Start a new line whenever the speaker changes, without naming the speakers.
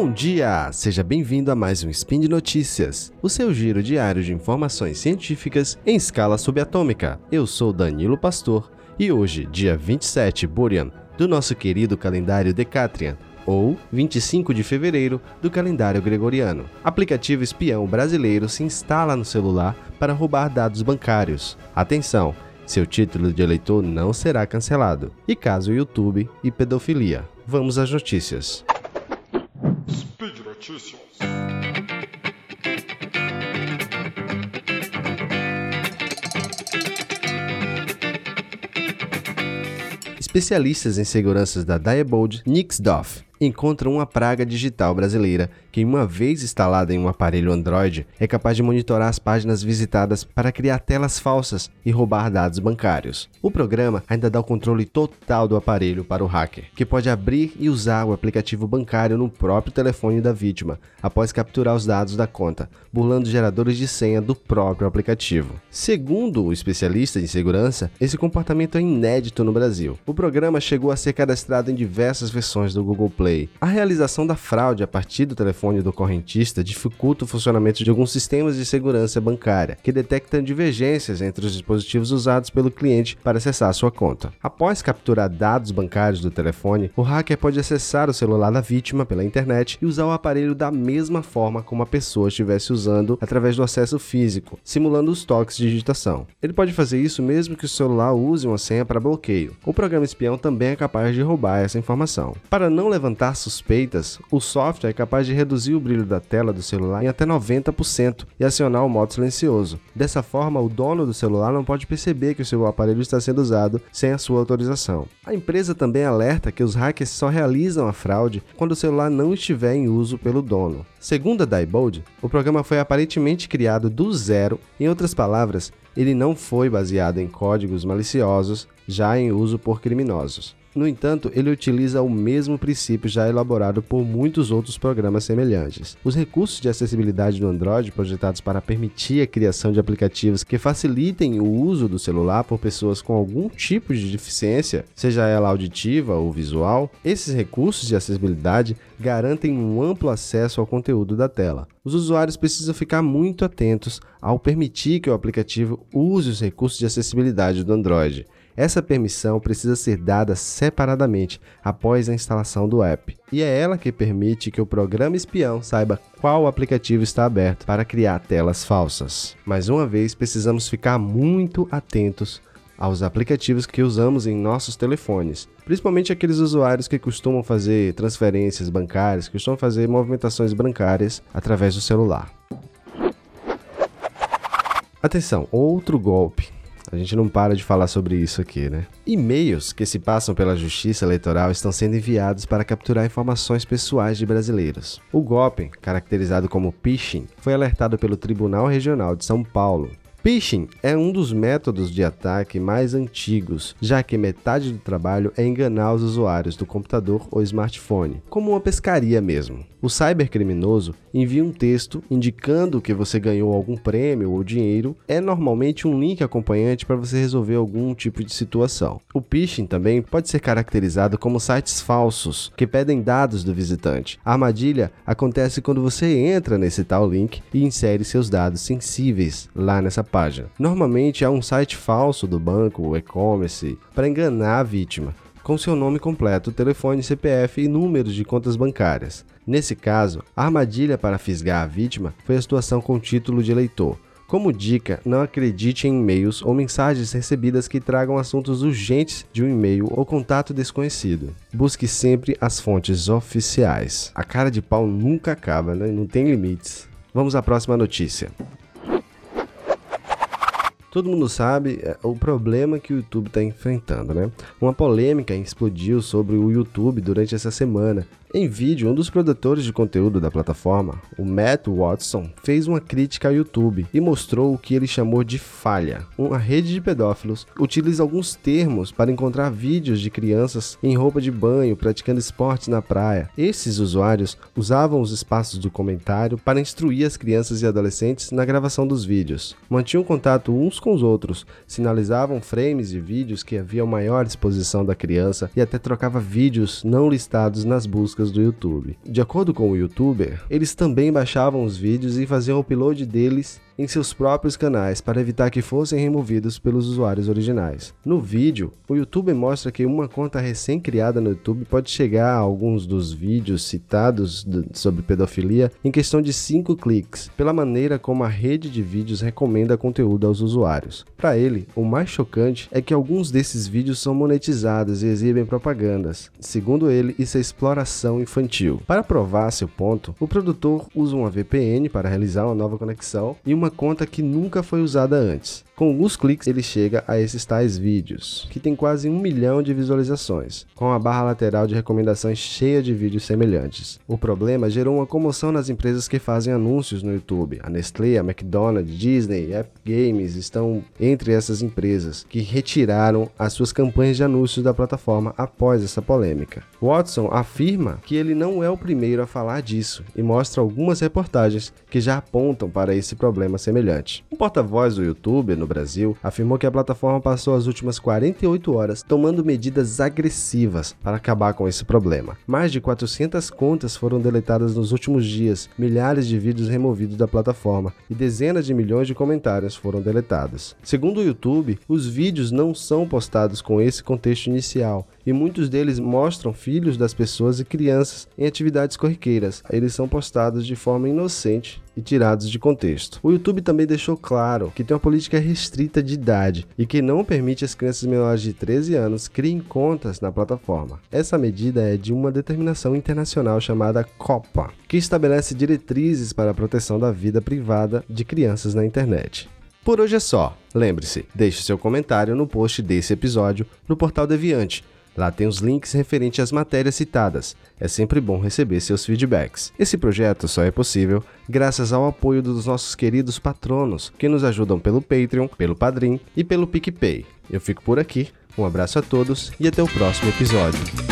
Bom dia! Seja bem-vindo a mais um Spin de Notícias, o seu giro diário de informações científicas em escala subatômica. Eu sou Danilo Pastor e hoje, dia 27 Borean, do nosso querido calendário Decatrian, ou 25 de fevereiro do calendário gregoriano. Aplicativo espião brasileiro se instala no celular para roubar dados bancários. Atenção! Seu título de eleitor não será cancelado. E caso YouTube e pedofilia. Vamos às notícias.
Notícias.
Especialistas em seguranças da Diebold, Nixdorf, encontram uma praga digital brasileira que, uma vez instalada em um aparelho Android, é capaz de monitorar as páginas visitadas para criar telas falsas e roubar dados bancários. O programa ainda dá o controle total do aparelho para o hacker, que pode abrir e usar o aplicativo bancário no próprio telefone da vítima, após capturar os dados da conta, burlando geradores de senha do próprio aplicativo. Segundo o especialista em segurança, esse comportamento é inédito no Brasil. O programa chegou a ser cadastrado em diversas versões do Google Play Play. A realização da fraude a partir do telefone do correntista dificulta o funcionamento de alguns sistemas de segurança bancária, que detectam divergências entre os dispositivos usados pelo cliente para acessar sua conta. Após capturar dados bancários do telefone, o hacker pode acessar o celular da vítima pela internet e usar o aparelho da mesma forma como a pessoa estivesse usando através do acesso físico, simulando os toques de digitação. Ele pode fazer isso mesmo que o celular use uma senha para bloqueio. O programa espião também é capaz de roubar essa informação. Para não levantar levantar suspeitas, o software é capaz de reduzir o brilho da tela do celular em até 90% e acionar o modo silencioso. Dessa forma, o dono do celular não pode perceber que o seu aparelho está sendo usado sem a sua autorização. A empresa também alerta que os hackers só realizam a fraude quando o celular não estiver em uso pelo dono. Segundo a Diebold, o programa foi aparentemente criado do zero, em outras palavras, ele não foi baseado em códigos maliciosos já em uso por criminosos. No entanto, ele utiliza o mesmo princípio já elaborado por muitos outros programas semelhantes. Os recursos de acessibilidade do Android projetados para permitir a criação de aplicativos que facilitem o uso do celular por pessoas com algum tipo de deficiência, seja ela auditiva ou visual, esses recursos de acessibilidade garantem um amplo acesso ao conteúdo da tela. Os usuários precisam ficar muito atentos ao permitir que o aplicativo use os recursos de acessibilidade do Android. Essa permissão precisa ser dada separadamente após a instalação do app, e é ela que permite que o programa espião saiba qual aplicativo está aberto para criar telas falsas. Mais uma vez, precisamos ficar muito atentos aos aplicativos que usamos em nossos telefones, principalmente aqueles usuários que costumam fazer transferências bancárias, que costumam fazer movimentações bancárias através do celular. Atenção, outro golpe a gente não para de falar sobre isso aqui, né? E-mails que se passam pela Justiça Eleitoral estão sendo enviados para capturar informações pessoais de brasileiros. O golpe, caracterizado como phishing, foi alertado pelo Tribunal Regional de São Paulo Phishing é um dos métodos de ataque mais antigos, já que metade do trabalho é enganar os usuários do computador ou smartphone, como uma pescaria mesmo. O cybercriminoso envia um texto indicando que você ganhou algum prêmio ou dinheiro, é normalmente um link acompanhante para você resolver algum tipo de situação. O phishing também pode ser caracterizado como sites falsos que pedem dados do visitante. A armadilha acontece quando você entra nesse tal link e insere seus dados sensíveis lá nessa página. Normalmente há um site falso do banco ou e-commerce para enganar a vítima, com seu nome completo, telefone, CPF e números de contas bancárias. Nesse caso, a armadilha para fisgar a vítima foi a situação com título de eleitor. Como dica, não acredite em e-mails ou mensagens recebidas que tragam assuntos urgentes de um e-mail ou contato desconhecido. Busque sempre as fontes oficiais. A cara de pau nunca acaba, né? não tem limites. Vamos à próxima notícia. Todo mundo sabe é, o problema que o YouTube está enfrentando, né? Uma polêmica explodiu sobre o YouTube durante essa semana, em vídeo, um dos produtores de conteúdo da plataforma, o Matt Watson, fez uma crítica ao YouTube e mostrou o que ele chamou de falha. Uma rede de pedófilos utiliza alguns termos para encontrar vídeos de crianças em roupa de banho praticando esportes na praia. Esses usuários usavam os espaços do comentário para instruir as crianças e adolescentes na gravação dos vídeos. Mantinham contato uns com os outros, sinalizavam frames de vídeos que haviam maior exposição da criança e até trocava vídeos não listados nas buscas buscas do YouTube. De acordo com o youtuber, eles também baixavam os vídeos e faziam o upload deles em seus próprios canais para evitar que fossem removidos pelos usuários originais. No vídeo, o youtuber mostra que uma conta recém-criada no YouTube pode chegar a alguns dos vídeos citados sobre pedofilia em questão de 5 cliques, pela maneira como a rede de vídeos recomenda conteúdo aos usuários. Para ele, o mais chocante é que alguns desses vídeos são monetizados e exibem propagandas. Segundo ele, isso é exploração infantil. Para provar seu ponto, o produtor usa uma VPN para realizar uma nova conexão e uma uma conta que nunca foi usada antes. Com alguns cliques, ele chega a esses tais vídeos, que tem quase um milhão de visualizações, com a barra lateral de recomendações cheia de vídeos semelhantes. O problema gerou uma comoção nas empresas que fazem anúncios no YouTube. A Nestlé, a McDonald's, Disney, Epic Games estão entre essas empresas que retiraram as suas campanhas de anúncios da plataforma após essa polêmica. Watson afirma que ele não é o primeiro a falar disso e mostra algumas reportagens que já apontam para esse problema semelhante. Um porta-voz do YouTube no Brasil, afirmou que a plataforma passou as últimas 48 horas tomando medidas agressivas para acabar com esse problema. Mais de 400 contas foram deletadas nos últimos dias, milhares de vídeos removidos da plataforma e dezenas de milhões de comentários foram deletados. Segundo o YouTube, os vídeos não são postados com esse contexto inicial e muitos deles mostram filhos das pessoas e crianças em atividades corriqueiras. Eles são postados de forma inocente e tirados de contexto. O YouTube também deixou claro que tem uma política restrita de idade e que não permite as crianças menores de 13 anos criem contas na plataforma. Essa medida é de uma determinação internacional chamada COPA, que estabelece diretrizes para a proteção da vida privada de crianças na internet. Por hoje é só. Lembre-se, deixe seu comentário no post desse episódio no portal Deviante Lá tem os links referentes às matérias citadas. É sempre bom receber seus feedbacks. Esse projeto só é possível graças ao apoio dos nossos queridos patronos, que nos ajudam pelo Patreon, pelo Padrim e pelo PicPay. Eu fico por aqui, um abraço a todos e até o próximo episódio.